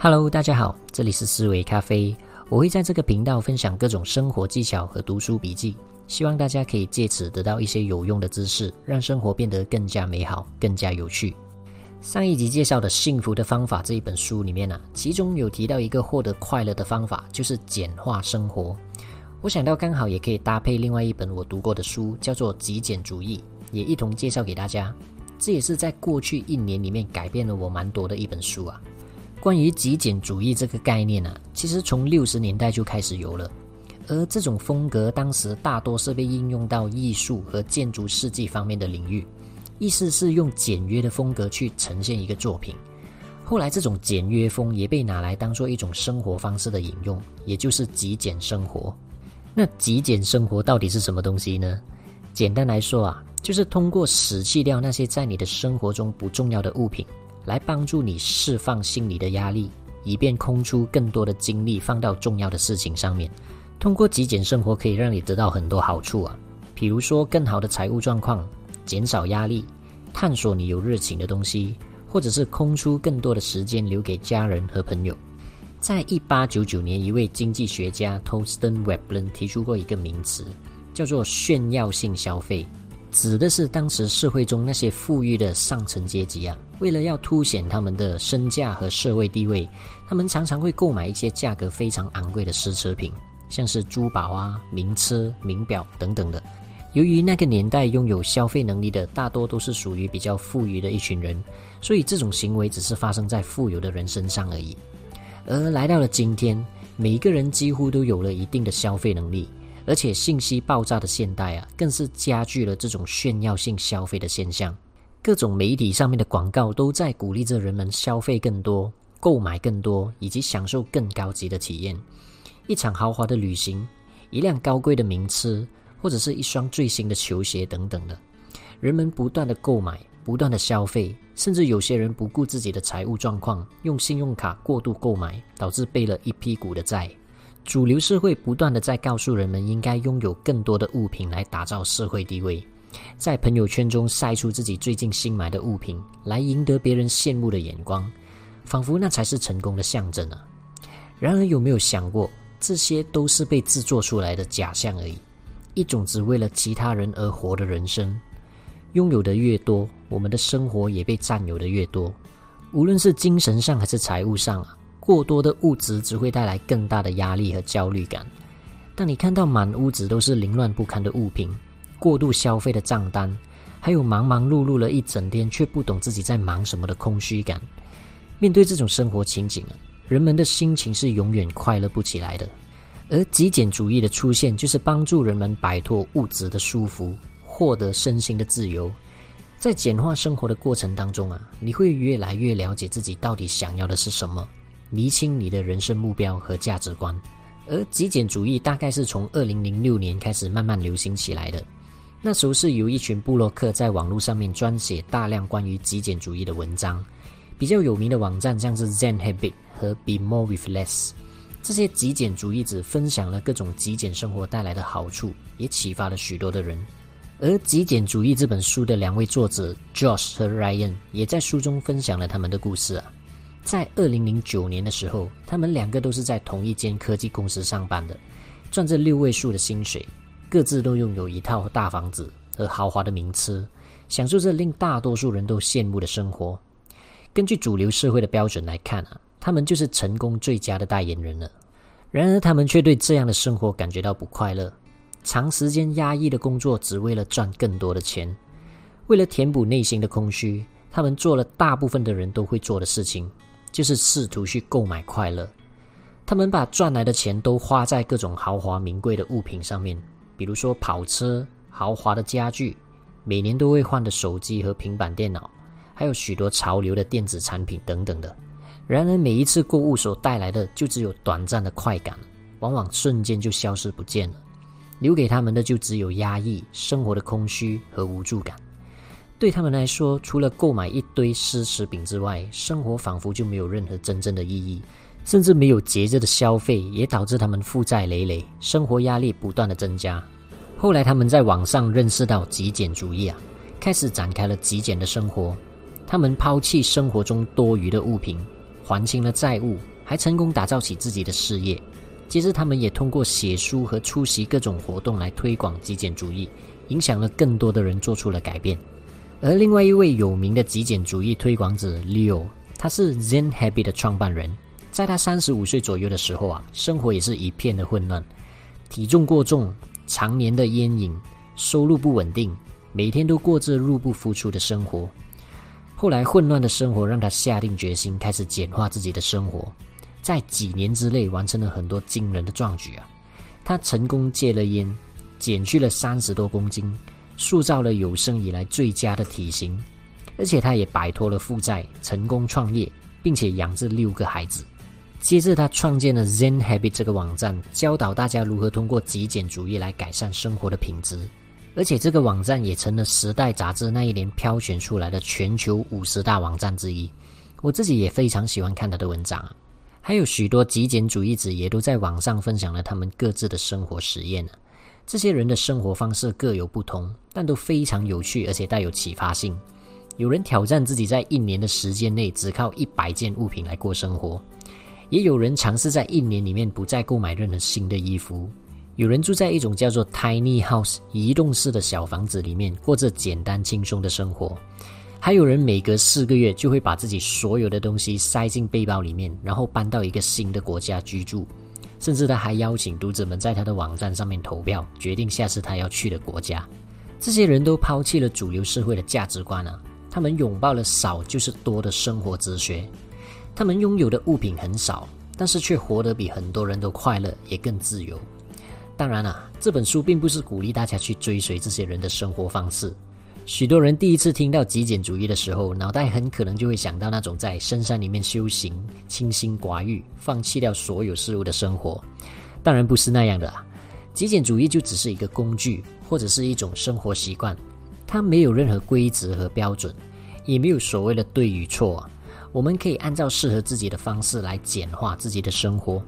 Hello，大家好，这里是思维咖啡。我会在这个频道分享各种生活技巧和读书笔记，希望大家可以借此得到一些有用的知识，让生活变得更加美好、更加有趣。上一集介绍的《幸福的方法》这一本书里面呢，其中有提到一个获得快乐的方法，就是简化生活。我想到刚好也可以搭配另外一本我读过的书，叫做《极简主义》，也一同介绍给大家。这也是在过去一年里面改变了我蛮多的一本书啊。关于极简主义这个概念呢，其实从六十年代就开始有了，而这种风格当时大多是被应用到艺术和建筑设计方面的领域，意思是用简约的风格去呈现一个作品。后来这种简约风也被拿来当做一种生活方式的引用，也就是极简生活。那极简生活到底是什么东西呢？简单来说啊，就是通过舍弃掉那些在你的生活中不重要的物品。来帮助你释放心理的压力，以便空出更多的精力放到重要的事情上面。通过极简生活可以让你得到很多好处啊，比如说更好的财务状况、减少压力、探索你有热情的东西，或者是空出更多的时间留给家人和朋友。在一八九九年，一位经济学家 Torsten Weblen 提出过一个名词，叫做炫耀性消费。指的是当时社会中那些富裕的上层阶级啊，为了要凸显他们的身价和社会地位，他们常常会购买一些价格非常昂贵的奢侈品，像是珠宝啊、名车、名表等等的。由于那个年代拥有消费能力的大多都是属于比较富裕的一群人，所以这种行为只是发生在富有的人身上而已。而来到了今天，每一个人几乎都有了一定的消费能力。而且信息爆炸的现代啊，更是加剧了这种炫耀性消费的现象。各种媒体上面的广告都在鼓励着人们消费更多、购买更多，以及享受更高级的体验。一场豪华的旅行，一辆高贵的名车，或者是一双最新的球鞋等等的，人们不断的购买、不断的消费，甚至有些人不顾自己的财务状况，用信用卡过度购买，导致背了一屁股的债。主流社会不断的在告诉人们，应该拥有更多的物品来打造社会地位，在朋友圈中晒出自己最近新买的物品，来赢得别人羡慕的眼光，仿佛那才是成功的象征啊！然而，有没有想过，这些都是被制作出来的假象而已，一种只为了其他人而活的人生。拥有的越多，我们的生活也被占有的越多，无论是精神上还是财务上啊。过多的物质只会带来更大的压力和焦虑感。当你看到满屋子都是凌乱不堪的物品、过度消费的账单，还有忙忙碌碌了一整天却不懂自己在忙什么的空虚感，面对这种生活情景啊，人们的心情是永远快乐不起来的。而极简主义的出现，就是帮助人们摆脱物质的束缚，获得身心的自由。在简化生活的过程当中啊，你会越来越了解自己到底想要的是什么。厘清你的人生目标和价值观，而极简主义大概是从二零零六年开始慢慢流行起来的。那时候是由一群布洛克在网络上面撰写大量关于极简主义的文章，比较有名的网站像是 Zen Habit 和 Be More with Less。这些极简主义者分享了各种极简生活带来的好处，也启发了许多的人。而《极简主义》这本书的两位作者 Josh 和 Ryan 也在书中分享了他们的故事啊。在二零零九年的时候，他们两个都是在同一间科技公司上班的，赚着六位数的薪水，各自都拥有一套大房子和豪华的名车，享受着令大多数人都羡慕的生活。根据主流社会的标准来看啊，他们就是成功最佳的代言人了。然而，他们却对这样的生活感觉到不快乐，长时间压抑的工作，只为了赚更多的钱，为了填补内心的空虚，他们做了大部分的人都会做的事情。就是试图去购买快乐，他们把赚来的钱都花在各种豪华名贵的物品上面，比如说跑车、豪华的家具、每年都会换的手机和平板电脑，还有许多潮流的电子产品等等的。然而，每一次购物所带来的就只有短暂的快感，往往瞬间就消失不见了，留给他们的就只有压抑、生活的空虚和无助感。对他们来说，除了购买一堆奢侈品之外，生活仿佛就没有任何真正的意义，甚至没有节制的消费，也导致他们负债累累，生活压力不断的增加。后来，他们在网上认识到极简主义啊，开始展开了极简的生活。他们抛弃生活中多余的物品，还清了债务，还成功打造起自己的事业。接着，他们也通过写书和出席各种活动来推广极简主义，影响了更多的人，做出了改变。而另外一位有名的极简主义推广者 Leo，他是 Zen Habit 的创办人。在他三十五岁左右的时候啊，生活也是一片的混乱，体重过重，常年的烟瘾，收入不稳定，每天都过着入不敷出的生活。后来，混乱的生活让他下定决心，开始简化自己的生活，在几年之内完成了很多惊人的壮举啊！他成功戒了烟，减去了三十多公斤。塑造了有生以来最佳的体型，而且他也摆脱了负债，成功创业，并且养着六个孩子。接着，他创建了 Zen Habit 这个网站，教导大家如何通过极简主义来改善生活的品质。而且，这个网站也成了《时代》杂志那一年挑选出来的全球五十大网站之一。我自己也非常喜欢看他的文章，还有许多极简主义者也都在网上分享了他们各自的生活实验呢。这些人的生活方式各有不同，但都非常有趣，而且带有启发性。有人挑战自己在一年的时间内只靠一百件物品来过生活，也有人尝试在一年里面不再购买任何新的衣服。有人住在一种叫做 tiny house 移动式的小房子里面，过着简单轻松的生活。还有人每隔四个月就会把自己所有的东西塞进背包里面，然后搬到一个新的国家居住。甚至他还邀请读者们在他的网站上面投票，决定下次他要去的国家。这些人都抛弃了主流社会的价值观啊，他们拥抱了少就是多的生活哲学。他们拥有的物品很少，但是却活得比很多人都快乐，也更自由。当然了，这本书并不是鼓励大家去追随这些人的生活方式。许多人第一次听到极简主义的时候，脑袋很可能就会想到那种在深山里面修行、清心寡欲、放弃掉所有事物的生活。当然不是那样的，极简主义就只是一个工具，或者是一种生活习惯，它没有任何规则和标准，也没有所谓的对与错。我们可以按照适合自己的方式来简化自己的生活。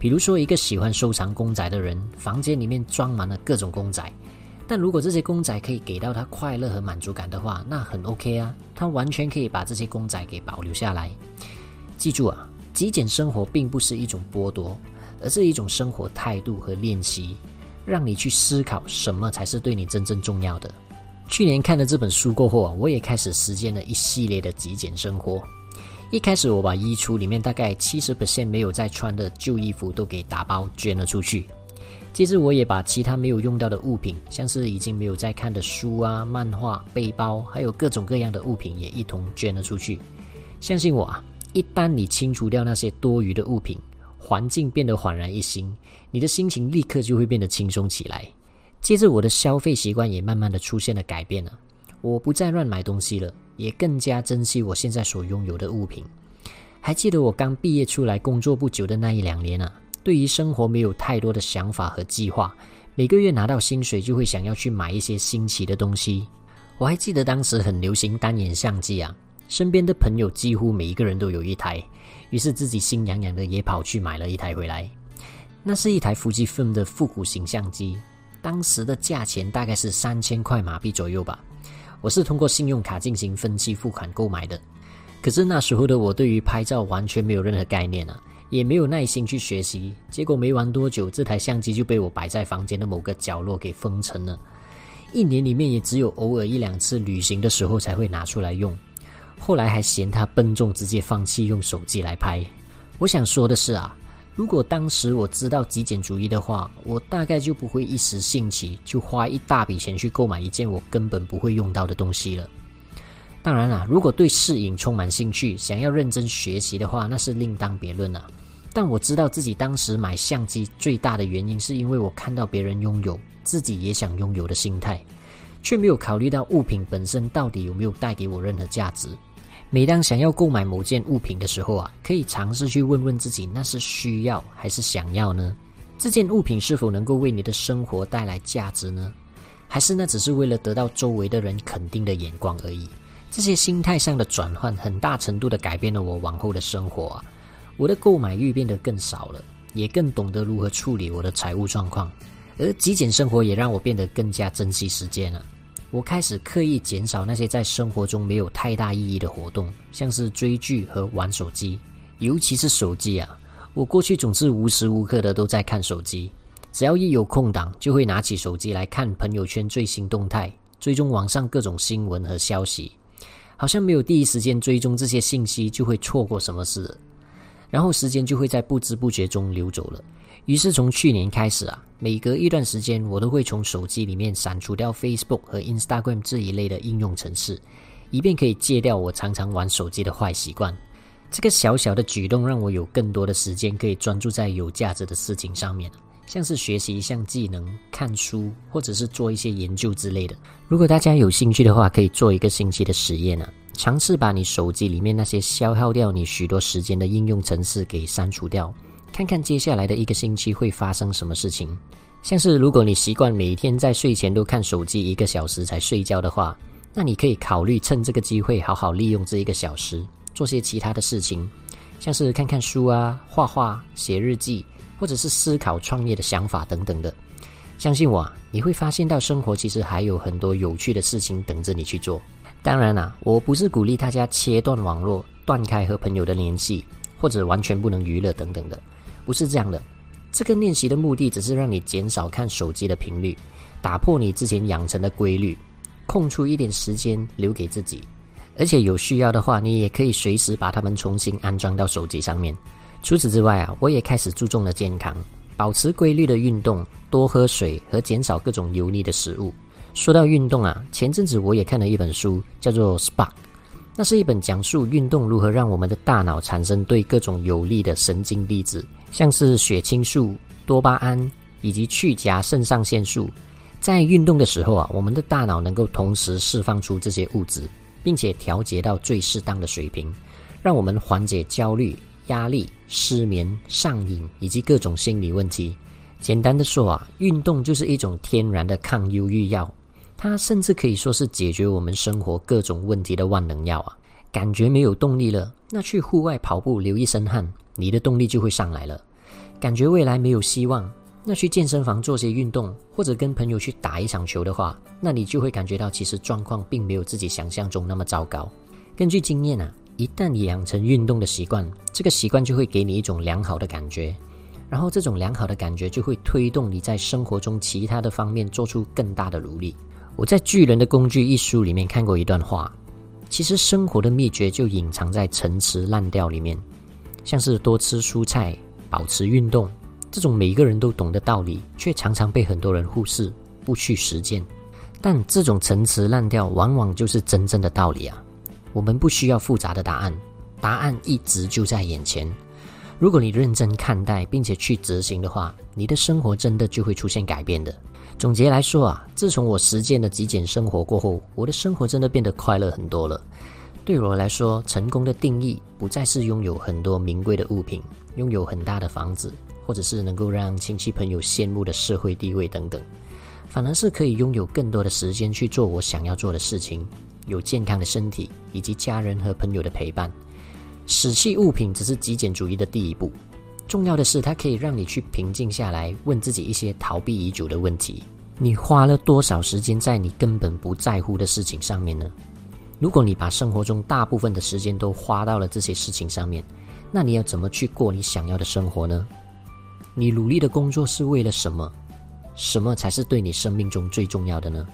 比如说，一个喜欢收藏公仔的人，房间里面装满了各种公仔。但如果这些公仔可以给到他快乐和满足感的话，那很 OK 啊，他完全可以把这些公仔给保留下来。记住啊，极简生活并不是一种剥夺，而是一种生活态度和练习，让你去思考什么才是对你真正重要的。去年看了这本书过后啊，我也开始实践了一系列的极简生活。一开始我把衣橱里面大概七十没有在穿的旧衣服都给打包捐了出去。接着，我也把其他没有用到的物品，像是已经没有在看的书啊、漫画、背包，还有各种各样的物品，也一同捐了出去。相信我啊，一旦你清除掉那些多余的物品，环境变得焕然一新，你的心情立刻就会变得轻松起来。接着，我的消费习惯也慢慢的出现了改变了，我不再乱买东西了，也更加珍惜我现在所拥有的物品。还记得我刚毕业出来工作不久的那一两年啊。对于生活没有太多的想法和计划，每个月拿到薪水就会想要去买一些新奇的东西。我还记得当时很流行单眼相机啊，身边的朋友几乎每一个人都有一台，于是自己心痒痒的也跑去买了一台回来。那是一台富士 m 的复古型相机，当时的价钱大概是三千块马币左右吧。我是通过信用卡进行分期付款购买的，可是那时候的我对于拍照完全没有任何概念啊。也没有耐心去学习，结果没玩多久，这台相机就被我摆在房间的某个角落给封尘了。一年里面也只有偶尔一两次旅行的时候才会拿出来用。后来还嫌它笨重，直接放弃用手机来拍。我想说的是啊，如果当时我知道极简主义的话，我大概就不会一时兴起就花一大笔钱去购买一件我根本不会用到的东西了。当然啦，如果对摄影充满兴趣，想要认真学习的话，那是另当别论了。但我知道自己当时买相机最大的原因，是因为我看到别人拥有，自己也想拥有的心态，却没有考虑到物品本身到底有没有带给我任何价值。每当想要购买某件物品的时候啊，可以尝试去问问自己，那是需要还是想要呢？这件物品是否能够为你的生活带来价值呢？还是那只是为了得到周围的人肯定的眼光而已？这些心态上的转换，很大程度的改变了我往后的生活。我的购买欲变得更少了，也更懂得如何处理我的财务状况。而极简生活也让我变得更加珍惜时间了。我开始刻意减少那些在生活中没有太大意义的活动，像是追剧和玩手机。尤其是手机啊，我过去总是无时无刻的都在看手机，只要一有空档，就会拿起手机来看朋友圈最新动态，追踪网上各种新闻和消息。好像没有第一时间追踪这些信息，就会错过什么事，然后时间就会在不知不觉中流走了。于是从去年开始啊，每隔一段时间，我都会从手机里面删除掉 Facebook 和 Instagram 这一类的应用程式，以便可以戒掉我常常玩手机的坏习惯。这个小小的举动，让我有更多的时间可以专注在有价值的事情上面。像是学习一项技能、看书，或者是做一些研究之类的。如果大家有兴趣的话，可以做一个星期的实验啊，尝试把你手机里面那些消耗掉你许多时间的应用程式给删除掉，看看接下来的一个星期会发生什么事情。像是如果你习惯每天在睡前都看手机一个小时才睡觉的话，那你可以考虑趁这个机会好好利用这一个小时，做些其他的事情，像是看看书啊、画画、写日记。或者是思考创业的想法等等的，相信我，你会发现到生活其实还有很多有趣的事情等着你去做。当然啦，我不是鼓励大家切断网络、断开和朋友的联系，或者完全不能娱乐等等的，不是这样的。这个练习的目的只是让你减少看手机的频率，打破你之前养成的规律，空出一点时间留给自己。而且有需要的话，你也可以随时把它们重新安装到手机上面。除此之外啊，我也开始注重了健康，保持规律的运动，多喝水和减少各种油腻的食物。说到运动啊，前阵子我也看了一本书，叫做《Spark》，那是一本讲述运动如何让我们的大脑产生对各种有利的神经粒子，像是血清素、多巴胺以及去甲肾上腺素。在运动的时候啊，我们的大脑能够同时释放出这些物质，并且调节到最适当的水平，让我们缓解焦虑。压力、失眠、上瘾以及各种心理问题。简单的说啊，运动就是一种天然的抗忧郁药，它甚至可以说是解决我们生活各种问题的万能药啊！感觉没有动力了，那去户外跑步流一身汗，你的动力就会上来了。感觉未来没有希望，那去健身房做些运动，或者跟朋友去打一场球的话，那你就会感觉到其实状况并没有自己想象中那么糟糕。根据经验啊。一旦你养成运动的习惯，这个习惯就会给你一种良好的感觉，然后这种良好的感觉就会推动你在生活中其他的方面做出更大的努力。我在《巨人的工具》一书里面看过一段话，其实生活的秘诀就隐藏在陈词滥调里面，像是多吃蔬菜、保持运动这种每一个人都懂的道理，却常常被很多人忽视，不去实践。但这种陈词滥调往往就是真正的道理啊。我们不需要复杂的答案，答案一直就在眼前。如果你认真看待并且去执行的话，你的生活真的就会出现改变的。总结来说啊，自从我实践了极简生活过后，我的生活真的变得快乐很多了。对我来说，成功的定义不再是拥有很多名贵的物品，拥有很大的房子，或者是能够让亲戚朋友羡慕的社会地位等等，反而是可以拥有更多的时间去做我想要做的事情。有健康的身体，以及家人和朋友的陪伴。舍弃物品只是极简主义的第一步，重要的是它可以让你去平静下来，问自己一些逃避已久的问题：你花了多少时间在你根本不在乎的事情上面呢？如果你把生活中大部分的时间都花到了这些事情上面，那你要怎么去过你想要的生活呢？你努力的工作是为了什么？什么才是对你生命中最重要的呢？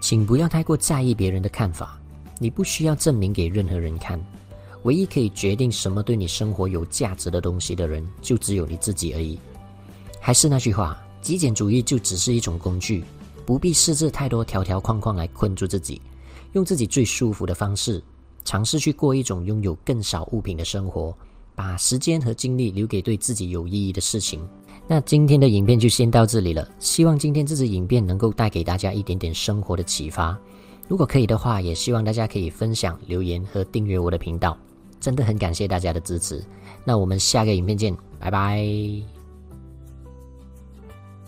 请不要太过在意别人的看法，你不需要证明给任何人看。唯一可以决定什么对你生活有价值的东西的人，就只有你自己而已。还是那句话，极简主义就只是一种工具，不必设置太多条条框框来困住自己，用自己最舒服的方式，尝试去过一种拥有更少物品的生活，把时间和精力留给对自己有意义的事情。那今天的影片就先到这里了，希望今天这支影片能够带给大家一点点生活的启发。如果可以的话，也希望大家可以分享、留言和订阅我的频道，真的很感谢大家的支持。那我们下个影片见，拜拜。